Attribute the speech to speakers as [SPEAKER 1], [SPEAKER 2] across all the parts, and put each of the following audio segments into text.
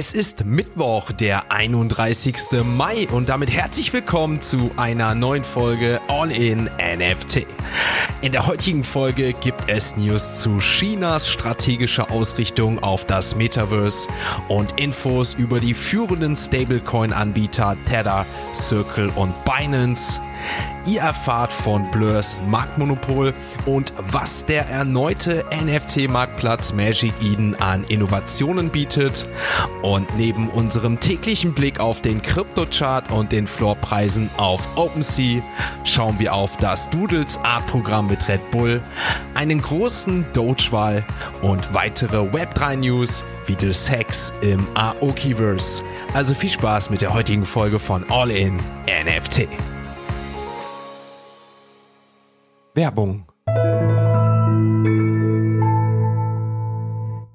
[SPEAKER 1] Es ist Mittwoch, der 31. Mai und damit herzlich willkommen zu einer neuen Folge All in NFT. In der heutigen Folge gibt es News zu Chinas strategischer Ausrichtung auf das Metaverse und Infos über die führenden Stablecoin-Anbieter Tether, Circle und Binance. Ihr erfahrt von Blurs Marktmonopol und was der erneute NFT-Marktplatz Magic Eden an Innovationen bietet. Und neben unserem täglichen Blick auf den Kryptochart und den Floorpreisen auf OpenSea schauen wir auf das Doodles Art-Programm mit Red Bull, einen großen Doge-Wahl und weitere Web3-News wie The Sex im Aokiverse. Also viel Spaß mit der heutigen Folge von All In NFT. Werbung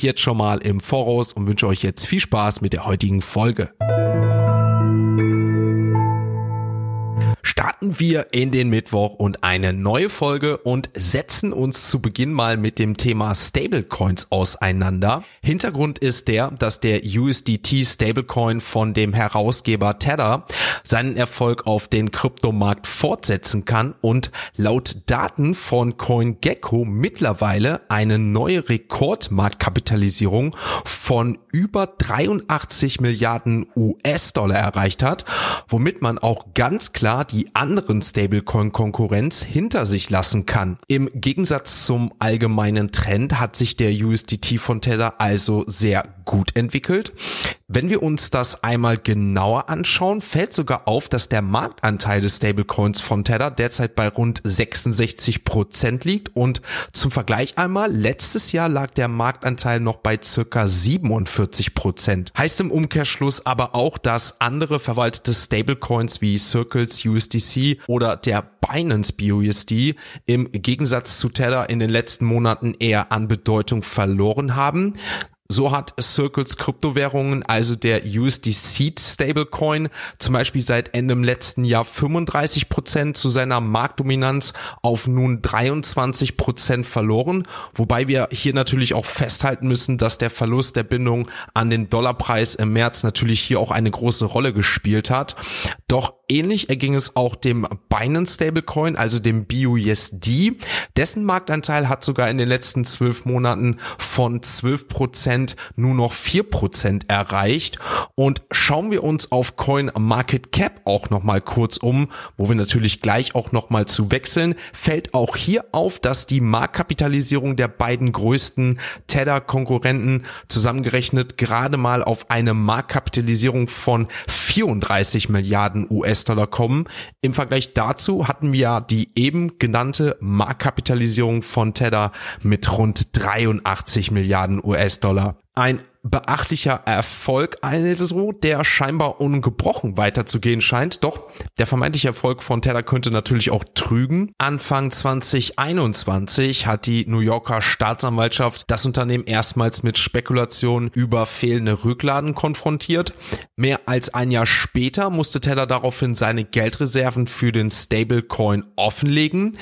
[SPEAKER 1] jetzt schon mal im Voraus und wünsche euch jetzt viel Spaß mit der heutigen Folge. Starten wir in den Mittwoch und eine neue Folge und setzen uns zu Beginn mal mit dem Thema Stablecoins auseinander. Hintergrund ist der, dass der USDT Stablecoin von dem Herausgeber Tether seinen Erfolg auf den Kryptomarkt fortsetzen kann und laut Daten von CoinGecko mittlerweile eine neue Rekordmarktkapitalisierung von über 83 Milliarden US-Dollar erreicht hat, womit man auch ganz klar die anderen Stablecoin-Konkurrenz hinter sich lassen kann. Im Gegensatz zum allgemeinen Trend hat sich der USDT von Tether also sehr gut entwickelt. Wenn wir uns das einmal genauer anschauen, fällt sogar auf, dass der Marktanteil des Stablecoins von Tether derzeit bei rund 66 Prozent liegt und zum Vergleich einmal, letztes Jahr lag der Marktanteil noch bei circa 47 Prozent. Heißt im Umkehrschluss aber auch, dass andere verwaltete Stablecoins wie Circles USDC oder der Binance BUSD im Gegensatz zu Tether in den letzten Monaten eher an Bedeutung verloren haben. So hat Circles Kryptowährungen, also der USDC Stablecoin, zum Beispiel seit Ende im letzten Jahr 35 Prozent zu seiner Marktdominanz auf nun 23 Prozent verloren. Wobei wir hier natürlich auch festhalten müssen, dass der Verlust der Bindung an den Dollarpreis im März natürlich hier auch eine große Rolle gespielt hat. Doch ähnlich erging es auch dem Binance Stablecoin, also dem BUSD. Dessen Marktanteil hat sogar in den letzten zwölf Monaten von 12 Prozent nur noch vier Prozent erreicht. Und schauen wir uns auf Coin Market Cap auch nochmal kurz um, wo wir natürlich gleich auch nochmal zu wechseln, fällt auch hier auf, dass die Marktkapitalisierung der beiden größten Tether-Konkurrenten zusammengerechnet gerade mal auf eine Marktkapitalisierung von 34 Milliarden US-Dollar kommen. Im Vergleich dazu hatten wir die eben genannte Marktkapitalisierung von Tether mit rund 83 Milliarden US-Dollar. Ein beachtlicher Erfolg also, der scheinbar ungebrochen weiterzugehen scheint. Doch der vermeintliche Erfolg von Tether könnte natürlich auch trügen. Anfang 2021 hat die New Yorker Staatsanwaltschaft das Unternehmen erstmals mit Spekulationen über fehlende Rückladen konfrontiert. Mehr als ein Jahr später musste Tether daraufhin seine Geldreserven für den Stablecoin offenlegen.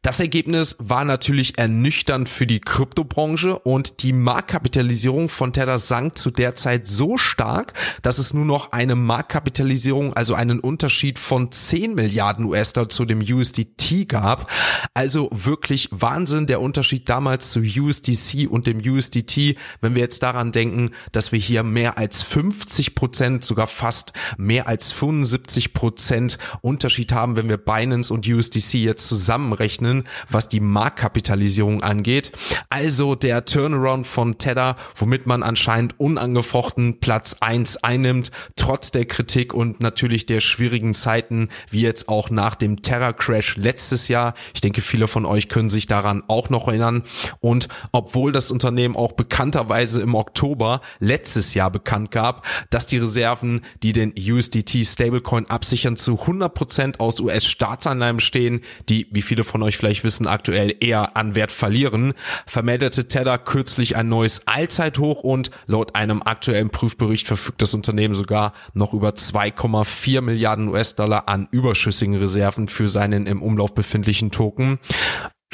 [SPEAKER 1] Das Ergebnis war natürlich ernüchternd für die Kryptobranche und die Marktkapitalisierung von Tether sank zu der Zeit so stark, dass es nur noch eine Marktkapitalisierung, also einen Unterschied von 10 Milliarden US-Dollar zu dem USDT gab. Also wirklich Wahnsinn der Unterschied damals zu USDC und dem USDT, wenn wir jetzt daran denken, dass wir hier mehr als 50 Prozent Prozent, sogar fast mehr als 75 Prozent Unterschied haben, wenn wir Binance und USDC jetzt zusammenrechnen, was die Marktkapitalisierung angeht. Also der Turnaround von Tether, womit man anscheinend unangefochten Platz eins einnimmt, trotz der Kritik und natürlich der schwierigen Zeiten, wie jetzt auch nach dem Terror Crash letztes Jahr. Ich denke, viele von euch können sich daran auch noch erinnern. Und obwohl das Unternehmen auch bekannterweise im Oktober letztes Jahr bekannt gab, dass die Reserven, die den USDT Stablecoin absichern, zu 100% aus US-Staatsanleihen stehen, die, wie viele von euch vielleicht wissen, aktuell eher an Wert verlieren, vermeldete Tether kürzlich ein neues Allzeithoch und laut einem aktuellen Prüfbericht verfügt das Unternehmen sogar noch über 2,4 Milliarden US-Dollar an überschüssigen Reserven für seinen im Umlauf befindlichen Token.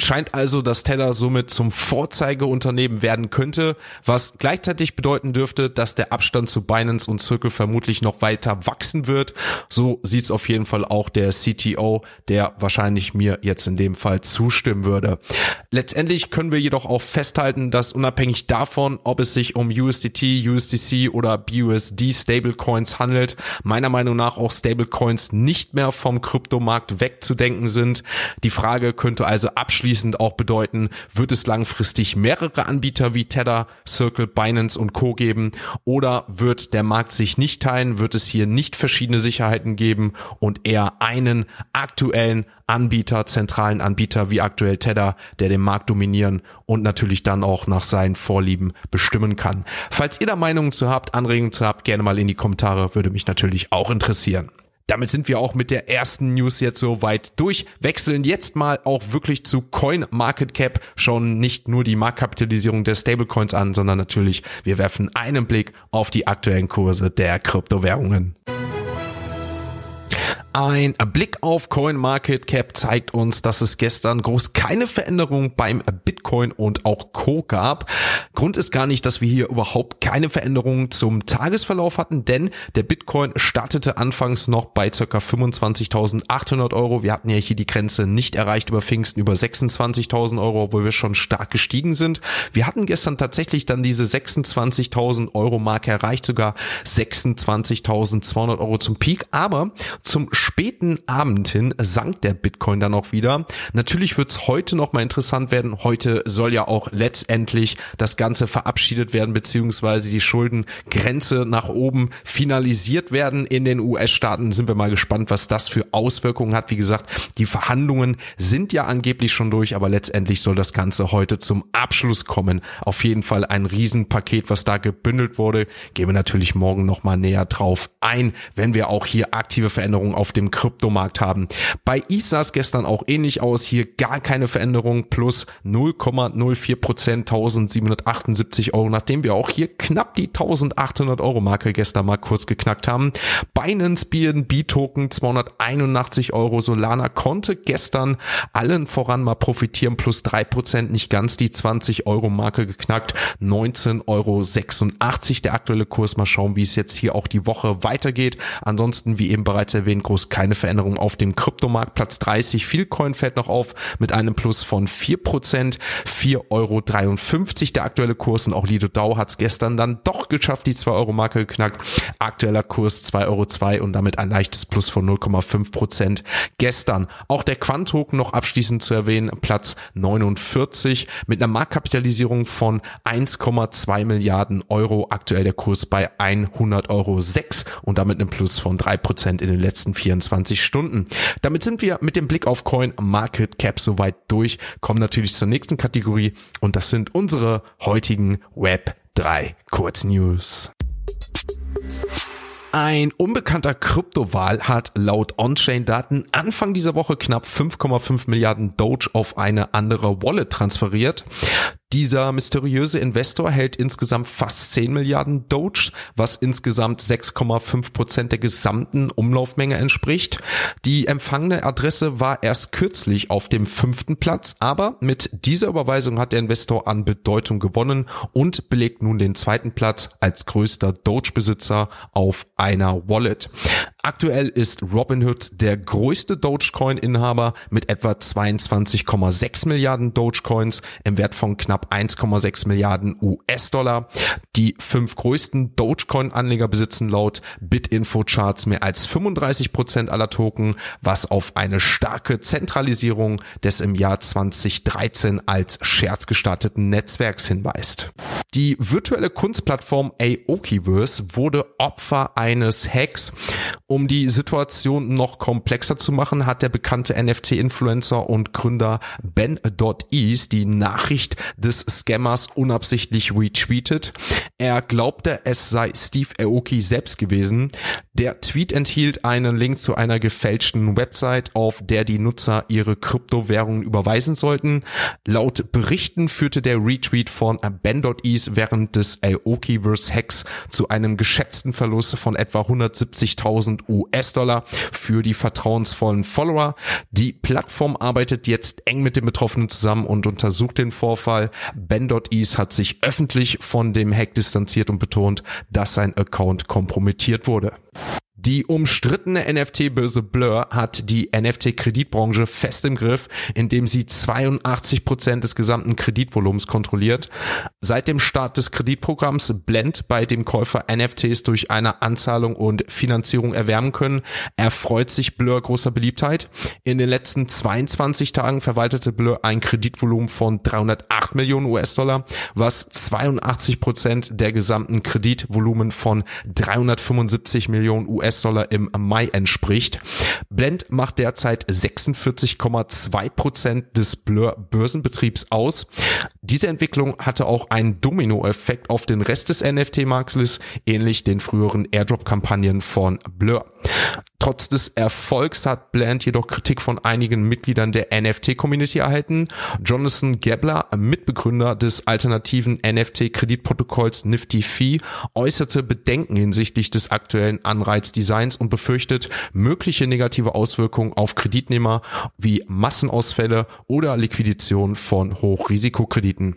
[SPEAKER 1] Scheint also, dass Tether somit zum Vorzeigeunternehmen werden könnte, was gleichzeitig bedeuten dürfte, dass der Abstand zu Binance und Circle vermutlich noch weiter wachsen wird. So sieht's auf jeden Fall auch der CTO, der wahrscheinlich mir jetzt in dem Fall zustimmen würde. Letztendlich können wir jedoch auch festhalten, dass unabhängig davon, ob es sich um USDT, USDC oder BUSD Stablecoins handelt, meiner Meinung nach auch Stablecoins nicht mehr vom Kryptomarkt wegzudenken sind. Die Frage könnte also abschließend abschließend auch bedeuten, wird es langfristig mehrere Anbieter wie Tether, Circle, Binance und Co. geben oder wird der Markt sich nicht teilen, wird es hier nicht verschiedene Sicherheiten geben und eher einen aktuellen Anbieter, zentralen Anbieter wie aktuell Tether, der den Markt dominieren und natürlich dann auch nach seinen Vorlieben bestimmen kann. Falls ihr da Meinungen zu habt, Anregungen zu habt, gerne mal in die Kommentare, würde mich natürlich auch interessieren. Damit sind wir auch mit der ersten News jetzt so weit durch. Wechseln jetzt mal auch wirklich zu Coin Market Cap. Schauen nicht nur die Marktkapitalisierung der Stablecoins an, sondern natürlich wir werfen einen Blick auf die aktuellen Kurse der Kryptowährungen. Ein Blick auf CoinMarketCap zeigt uns, dass es gestern groß keine Veränderung beim Bitcoin und auch Co gab. Grund ist gar nicht, dass wir hier überhaupt keine Veränderungen zum Tagesverlauf hatten, denn der Bitcoin startete anfangs noch bei ca. 25.800 Euro. Wir hatten ja hier die Grenze nicht erreicht über Pfingsten über 26.000 Euro, obwohl wir schon stark gestiegen sind. Wir hatten gestern tatsächlich dann diese 26.000 Euro Marke erreicht, sogar 26.200 Euro zum Peak, aber zum späten Abend hin sank der Bitcoin dann auch wieder. Natürlich wird es heute noch interessant werden. Heute soll ja auch letztendlich das Ganze verabschiedet werden, beziehungsweise die Schuldengrenze nach oben finalisiert werden in den US-Staaten. Sind wir mal gespannt, was das für Auswirkungen hat. Wie gesagt, die Verhandlungen sind ja angeblich schon durch, aber letztendlich soll das Ganze heute zum Abschluss kommen. Auf jeden Fall ein Riesenpaket, was da gebündelt wurde. Gehen wir natürlich morgen noch mal näher drauf ein, wenn wir auch hier aktive Veränderungen auf dem Kryptomarkt haben. Bei ETH sah es gestern auch ähnlich aus. Hier gar keine Veränderung plus 0,04 Prozent 1778 Euro, nachdem wir auch hier knapp die 1800 Euro Marke gestern mal kurz geknackt haben. Binance BNB Token 281 Euro. Solana konnte gestern allen voran mal profitieren plus drei Prozent, nicht ganz die 20 Euro Marke geknackt. 19,86 Euro der aktuelle Kurs. Mal schauen, wie es jetzt hier auch die Woche weitergeht. Ansonsten, wie eben bereits erwähnt, groß keine Veränderung auf dem Kryptomarkt. Platz 30, Vielcoin fällt noch auf mit einem Plus von 4%, 4,53 Euro der aktuelle Kurs und auch Lido Dau hat es gestern dann doch geschafft, die 2 Euro Marke geknackt. Aktueller Kurs 2,02 Euro und damit ein leichtes Plus von 0,5% gestern. Auch der Quant-Token noch abschließend zu erwähnen, Platz 49 mit einer Marktkapitalisierung von 1,2 Milliarden Euro. Aktuell der Kurs bei 100,06 Euro und damit einem Plus von 3% in den letzten 24 Stunden. Damit sind wir mit dem Blick auf Coin Market Cap soweit durch, kommen natürlich zur nächsten Kategorie und das sind unsere heutigen Web 3 Kurznews. Ein unbekannter Kryptowahl hat laut On-Chain-Daten Anfang dieser Woche knapp 5,5 Milliarden Doge auf eine andere Wallet transferiert. Dieser mysteriöse Investor hält insgesamt fast 10 Milliarden Doge, was insgesamt 6,5 Prozent der gesamten Umlaufmenge entspricht. Die empfangene Adresse war erst kürzlich auf dem fünften Platz, aber mit dieser Überweisung hat der Investor an Bedeutung gewonnen und belegt nun den zweiten Platz als größter Doge-Besitzer auf einer Wallet. Aktuell ist Robinhood der größte Dogecoin-Inhaber mit etwa 22,6 Milliarden Dogecoins im Wert von knapp 1,6 Milliarden US-Dollar. Die fünf größten Dogecoin-Anleger besitzen laut Bitinfo-Charts mehr als 35 Prozent aller Token, was auf eine starke Zentralisierung des im Jahr 2013 als Scherz gestarteten Netzwerks hinweist. Die virtuelle Kunstplattform Aokiverse wurde Opfer eines Hacks um die Situation noch komplexer zu machen, hat der bekannte NFT-Influencer und Gründer Ben.Ease die Nachricht des Scammers unabsichtlich retweetet. Er glaubte, es sei Steve Aoki selbst gewesen. Der Tweet enthielt einen Link zu einer gefälschten Website, auf der die Nutzer ihre Kryptowährungen überweisen sollten. Laut Berichten führte der Retweet von Ben.Ease während des Aokiverse-Hacks zu einem geschätzten Verlust von etwa 170.000 US-Dollar für die vertrauensvollen Follower. Die Plattform arbeitet jetzt eng mit den Betroffenen zusammen und untersucht den Vorfall. Ben.Ease hat sich öffentlich von dem Hack distanziert und betont, dass sein Account kompromittiert wurde. Die umstrittene NFT-Börse Blur hat die NFT-Kreditbranche fest im Griff, indem sie 82 Prozent des gesamten Kreditvolumens kontrolliert. Seit dem Start des Kreditprogramms Blend, bei dem Käufer NFTs durch eine Anzahlung und Finanzierung erwärmen können, erfreut sich Blur großer Beliebtheit. In den letzten 22 Tagen verwaltete Blur ein Kreditvolumen von 308 Millionen US-Dollar, was 82 Prozent der gesamten Kreditvolumen von 375 Millionen US US-Dollar im Mai entspricht. Blend macht derzeit 46,2 Prozent des Blur Börsenbetriebs aus. Diese Entwicklung hatte auch einen Dominoeffekt auf den Rest des NFT-Marktes, ähnlich den früheren Airdrop-Kampagnen von Blur. Trotz des Erfolgs hat Bland jedoch Kritik von einigen Mitgliedern der NFT-Community erhalten. Jonathan Gebler, Mitbegründer des alternativen NFT-Kreditprotokolls Nifty Fee, äußerte Bedenken hinsichtlich des aktuellen Anreizdesigns und befürchtet mögliche negative Auswirkungen auf Kreditnehmer wie Massenausfälle oder Liquidation von Hochrisikokrediten.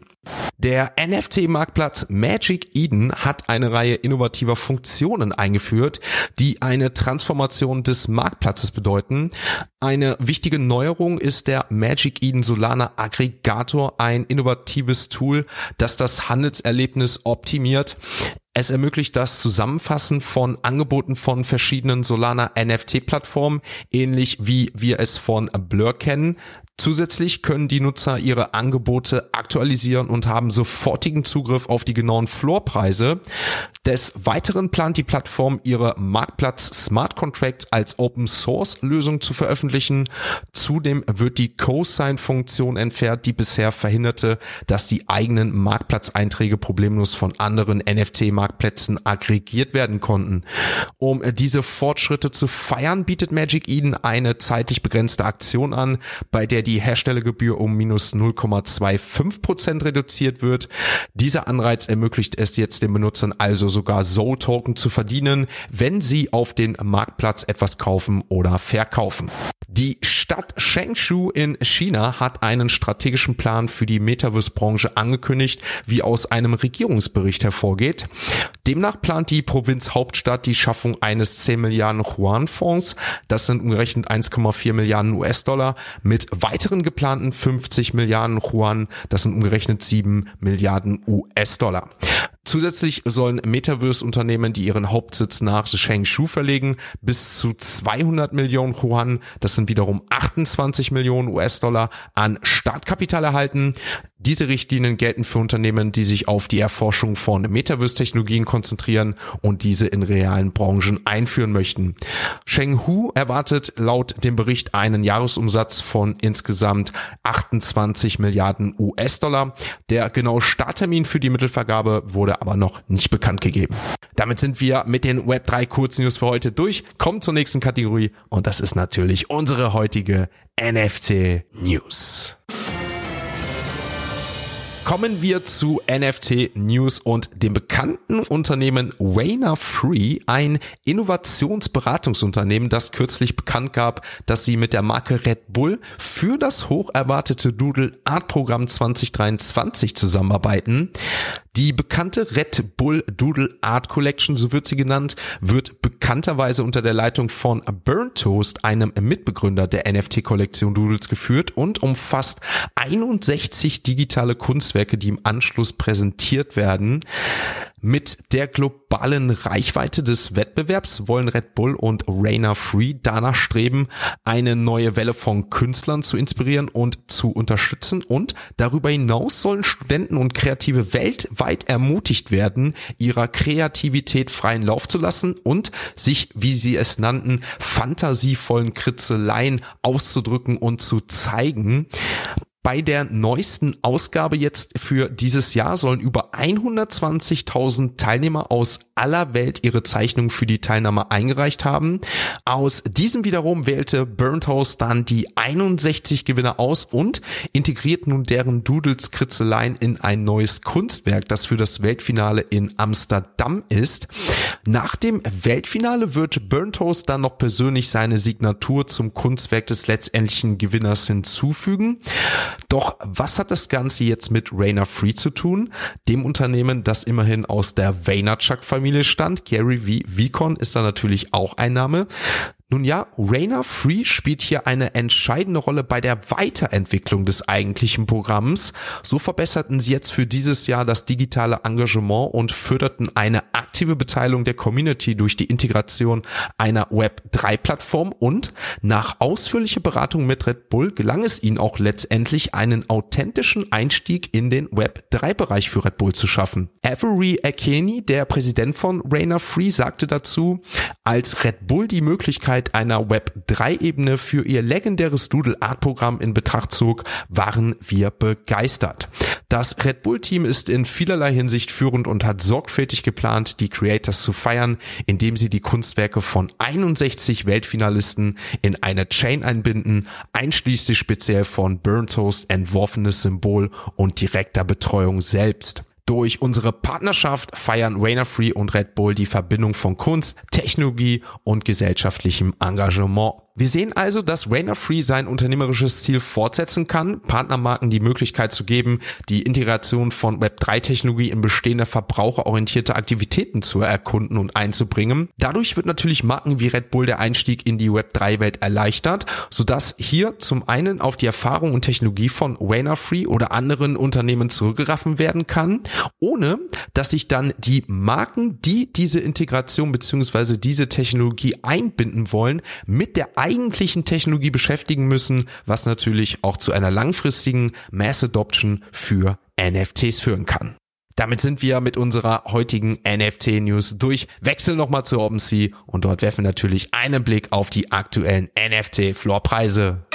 [SPEAKER 1] Der NFT-Marktplatz Magic Eden hat eine Reihe innovativer Funktionen eingeführt, die eine Transformation des Marktplatzes bedeuten. Eine wichtige Neuerung ist der Magic Eden Solana Aggregator, ein innovatives Tool, das das Handelserlebnis optimiert. Es ermöglicht das Zusammenfassen von Angeboten von verschiedenen Solana NFT-Plattformen, ähnlich wie wir es von Blur kennen. Zusätzlich können die Nutzer ihre Angebote aktualisieren und haben sofortigen Zugriff auf die genauen Floorpreise. Des Weiteren plant die Plattform ihre Marktplatz Smart Contracts als Open Source Lösung zu veröffentlichen. Zudem wird die Cosign-Funktion entfernt, die bisher verhinderte, dass die eigenen Marktplatzeinträge problemlos von anderen NFT-Marktplätzen aggregiert werden konnten. Um diese Fortschritte zu feiern, bietet Magic Eden eine zeitlich begrenzte Aktion an, bei der die Herstellergebühr um minus 0,25 Prozent reduziert wird. Dieser Anreiz ermöglicht es jetzt den Benutzern also sogar Soul Token zu verdienen, wenn sie auf den Marktplatz etwas kaufen oder verkaufen. Die Stadt Shengshu in China hat einen strategischen Plan für die Metaverse-Branche angekündigt, wie aus einem Regierungsbericht hervorgeht. Demnach plant die Provinzhauptstadt die Schaffung eines 10 Milliarden Yuan-Fonds, das sind umgerechnet 1,4 Milliarden US-Dollar, mit weiteren geplanten 50 Milliarden Yuan, das sind umgerechnet 7 Milliarden US-Dollar. Zusätzlich sollen Metaverse-Unternehmen, die ihren Hauptsitz nach Shengshu verlegen, bis zu 200 Millionen Yuan, das sind wiederum 28 Millionen US-Dollar, an Startkapital erhalten. Diese Richtlinien gelten für Unternehmen, die sich auf die Erforschung von Metaverse-Technologien konzentrieren und diese in realen Branchen einführen möchten. Shenghu erwartet laut dem Bericht einen Jahresumsatz von insgesamt 28 Milliarden US-Dollar. Der genaue Starttermin für die Mittelvergabe wurde aber noch nicht bekannt gegeben. Damit sind wir mit den Web3 Kurznews für heute durch. Kommen zur nächsten Kategorie und das ist natürlich unsere heutige NFT News. Kommen wir zu NFT News und dem bekannten Unternehmen Wayner Free, ein Innovationsberatungsunternehmen, das kürzlich bekannt gab, dass sie mit der Marke Red Bull für das hoch erwartete Doodle Art Programm 2023 zusammenarbeiten. Die bekannte Red Bull Doodle Art Collection, so wird sie genannt, wird bekannterweise unter der Leitung von Burn Toast, einem Mitbegründer der NFT-Kollektion Doodles, geführt und umfasst 61 digitale Kunstwerke, die im Anschluss präsentiert werden. Mit der globalen Reichweite des Wettbewerbs wollen Red Bull und Rainer Free danach streben, eine neue Welle von Künstlern zu inspirieren und zu unterstützen und darüber hinaus sollen Studenten und Kreative weltweit ermutigt werden, ihrer Kreativität freien Lauf zu lassen und sich, wie sie es nannten, fantasievollen Kritzeleien auszudrücken und zu zeigen. Bei der neuesten Ausgabe jetzt für dieses Jahr sollen über 120.000 Teilnehmer aus aller Welt ihre Zeichnung für die Teilnahme eingereicht haben. Aus diesem wiederum wählte Burnt House dann die 61 Gewinner aus und integriert nun deren Doodles Kritzeleien in ein neues Kunstwerk, das für das Weltfinale in Amsterdam ist. Nach dem Weltfinale wird Burnt House dann noch persönlich seine Signatur zum Kunstwerk des letztendlichen Gewinners hinzufügen. Doch was hat das Ganze jetzt mit Rainer Free zu tun? Dem Unternehmen, das immerhin aus der Vaynerchuk-Familie stand. Gary V. Vicon ist da natürlich auch ein Name. Nun ja, Rainer Free spielt hier eine entscheidende Rolle bei der Weiterentwicklung des eigentlichen Programms. So verbesserten sie jetzt für dieses Jahr das digitale Engagement und förderten eine aktive Beteiligung der Community durch die Integration einer Web3-Plattform und nach ausführlicher Beratung mit Red Bull gelang es ihnen auch letztendlich einen authentischen Einstieg in den Web3-Bereich für Red Bull zu schaffen. Avery Akeni, der Präsident von Rainer Free, sagte dazu, als Red Bull die Möglichkeit Möglichkeit einer Web3-Ebene für ihr legendäres Doodle-Art-Programm in Betracht zog, waren wir begeistert. Das Red Bull-Team ist in vielerlei Hinsicht führend und hat sorgfältig geplant, die Creators zu feiern, indem sie die Kunstwerke von 61 Weltfinalisten in eine Chain einbinden, einschließlich speziell von Burn entworfenes Symbol und direkter Betreuung selbst. Durch unsere Partnerschaft feiern Rainer Free und Red Bull die Verbindung von Kunst, Technologie und gesellschaftlichem Engagement. Wir sehen also, dass Rainer Free sein unternehmerisches Ziel fortsetzen kann, Partnermarken die Möglichkeit zu geben, die Integration von Web3-Technologie in bestehende verbraucherorientierte Aktivitäten zu erkunden und einzubringen. Dadurch wird natürlich Marken wie Red Bull der Einstieg in die Web3-Welt erleichtert, sodass hier zum einen auf die Erfahrung und Technologie von Rainer Free oder anderen Unternehmen zurückgeraffen werden kann, ohne dass sich dann die Marken, die diese Integration bzw. diese Technologie einbinden wollen, mit der eigentlichen Technologie beschäftigen müssen, was natürlich auch zu einer langfristigen Mass Adoption für NFTs führen kann. Damit sind wir mit unserer heutigen NFT-News durch. Wechseln nochmal zu OpenSea und dort werfen wir natürlich einen Blick auf die aktuellen NFT-Floorpreise.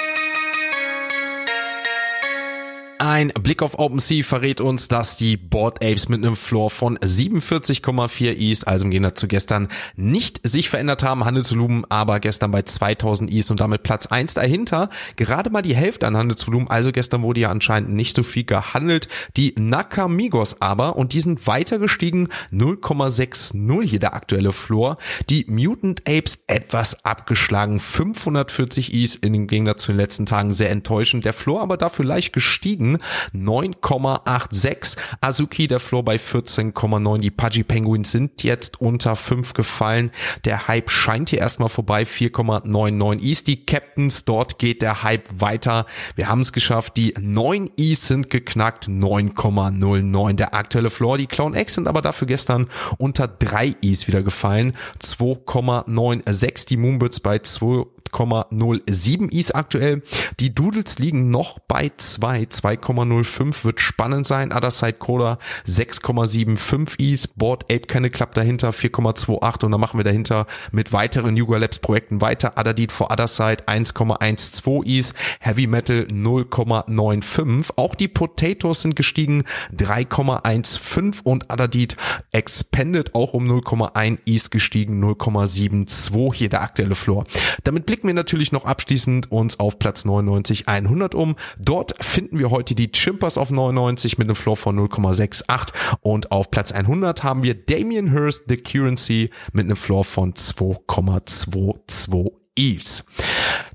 [SPEAKER 1] Ein Blick auf OpenSea verrät uns, dass die Board Apes mit einem Floor von 47,4 ETH, also im Gegensatz zu gestern, nicht sich verändert haben, Handelsvolumen aber gestern bei 2000 ETH und damit Platz 1 dahinter. Gerade mal die Hälfte an Handelsvolumen, also gestern wurde ja anscheinend nicht so viel gehandelt. Die Nakamigos aber, und die sind weiter gestiegen, 0,60 hier der aktuelle Floor. Die Mutant Apes etwas abgeschlagen, 540 ETH in dem Gegensatz zu den letzten Tagen, sehr enttäuschend. Der Floor aber dafür leicht gestiegen Schweden 9,86. Azuki der Floor bei 14,9. Die Pudgy Penguins sind jetzt unter 5 gefallen. Der Hype scheint hier erstmal vorbei. 4,99 East. Die Captains, dort geht der Hype weiter. Wir haben es geschafft. Die 9 East sind geknackt. 9,09 der aktuelle Floor. Die Clown X sind aber dafür gestern unter 3 East wieder gefallen. 2,96 die Moonbirds bei 2,07 East aktuell. Die Doodles liegen noch bei 2, 2,05 wird spannend sein. Other Side Coda 6,75 Is. Board Ape keine Club dahinter 4,28 und dann machen wir dahinter mit weiteren Yuga Labs Projekten weiter. Adadit for Other Side 1,12 Is. Heavy Metal 0,95. Auch die Potatoes sind gestiegen 3,15 und Adadit Expanded auch um 0,1 Is gestiegen 0,72 hier der aktuelle Floor. Damit blicken wir natürlich noch abschließend uns auf Platz 99 100 um. Dort finden wir heute die Chimpers auf 99 mit einem Floor von 0,68 und auf Platz 100 haben wir Damien Hirst The Currency mit einem Floor von 2,22 Eves.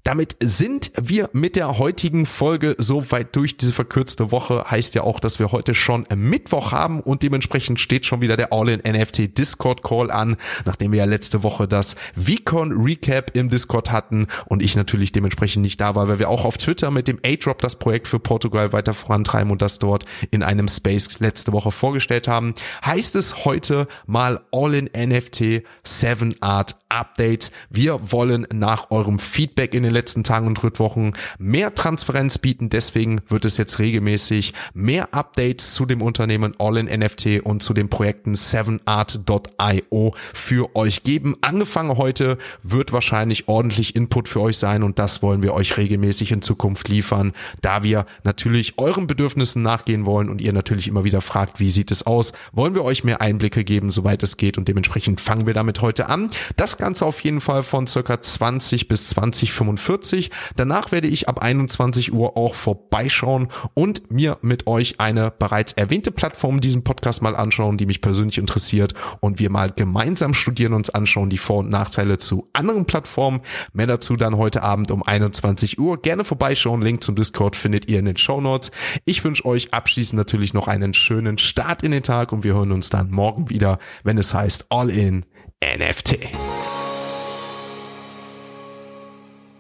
[SPEAKER 1] Damit sind wir mit der heutigen Folge soweit durch. Diese verkürzte Woche heißt ja auch, dass wir heute schon Mittwoch haben und dementsprechend steht schon wieder der All-in-NFT Discord Call an, nachdem wir ja letzte Woche das VCon Recap im Discord hatten und ich natürlich dementsprechend nicht da war, weil wir auch auf Twitter mit dem A-Drop das Projekt für Portugal weiter vorantreiben und das dort in einem Space letzte Woche vorgestellt haben. Heißt es heute mal All-in-NFT 7 Art Updates. Wir wollen nach eurem Feedback in den letzten Tagen und Wochen mehr Transparenz bieten. Deswegen wird es jetzt regelmäßig mehr Updates zu dem Unternehmen All in NFT und zu den Projekten 7art.io für euch geben. Angefangen heute wird wahrscheinlich ordentlich Input für euch sein und das wollen wir euch regelmäßig in Zukunft liefern, da wir natürlich euren Bedürfnissen nachgehen wollen und ihr natürlich immer wieder fragt, wie sieht es aus? Wollen wir euch mehr Einblicke geben, soweit es geht und dementsprechend fangen wir damit heute an. Das Ganze auf jeden Fall von circa 20 bis 2045. Danach werde ich ab 21 Uhr auch vorbeischauen und mir mit euch eine bereits erwähnte Plattform diesen Podcast mal anschauen, die mich persönlich interessiert und wir mal gemeinsam studieren uns anschauen, die Vor- und Nachteile zu anderen Plattformen. Mehr dazu dann heute Abend um 21 Uhr. Gerne vorbeischauen. Link zum Discord findet ihr in den Show Notes. Ich wünsche euch abschließend natürlich noch einen schönen Start in den Tag und wir hören uns dann morgen wieder, wenn es heißt All in NFT.